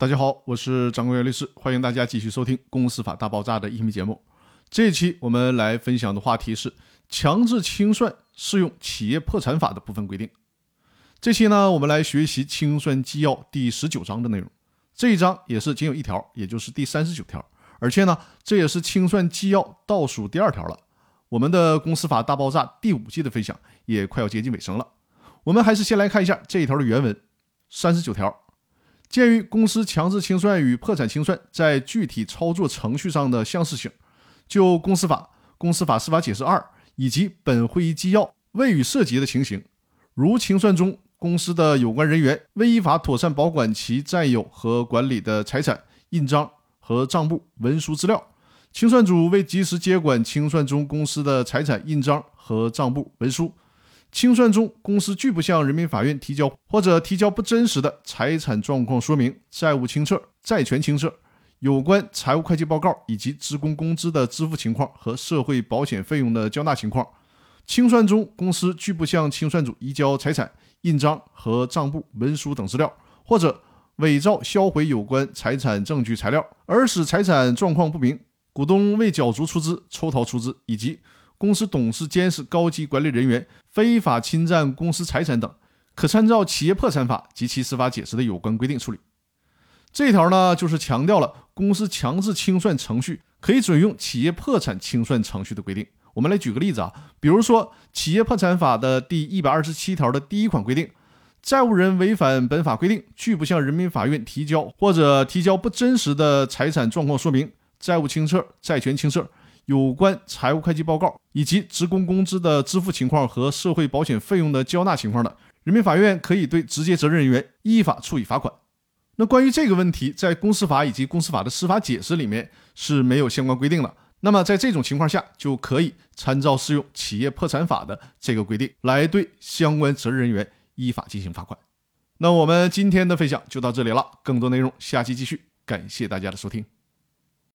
大家好，我是张国元律师，欢迎大家继续收听《公司法大爆炸》的音频节目。这一期我们来分享的话题是强制清算适用企业破产法的部分规定。这期呢，我们来学习清算纪要第十九章的内容。这一章也是仅有一条，也就是第三十九条，而且呢，这也是清算纪要倒数第二条了。我们的公司法大爆炸第五季的分享也快要接近尾声了。我们还是先来看一下这一条的原文，三十九条。鉴于公司强制清算与破产清算在具体操作程序上的相似性，就公司法、公司法司法解释二以及本会议纪要未予涉及的情形，如清算中公司的有关人员未依法妥善保管其占有和管理的财产、印章和账簿、文书资料，清算组未及时接管清算中公司的财产、印章和账簿、文书。清算中，公司拒不向人民法院提交或者提交不真实的财产状况说明、债务清册、债权清册、有关财务会计报告以及职工工资的支付情况和社会保险费用的交纳情况；清算中，公司拒不向清算组移交财产、印章和账簿、文书等资料，或者伪造销毁有关财产证据材料，而使财产状况不明；股东未缴足出资、抽逃出资，以及。公司董事、监事、高级管理人员非法侵占公司财产等，可参照《企业破产法》及其司法解释的有关规定处理。这条呢，就是强调了公司强制清算程序可以准用企业破产清算程序的规定。我们来举个例子啊，比如说《企业破产法》的第一百二十七条的第一款规定，债务人违反本法规定，拒不向人民法院提交或者提交不真实的财产状况说明、债务清册、债权清册。有关财务会计报告以及职工工资的支付情况和社会保险费用的交纳情况的，人民法院可以对直接责任人员依法处以罚款。那关于这个问题，在公司法以及公司法的司法解释里面是没有相关规定的。那么在这种情况下，就可以参照适用企业破产法的这个规定来对相关责任人员依法进行罚款。那我们今天的分享就到这里了，更多内容下期继续，感谢大家的收听。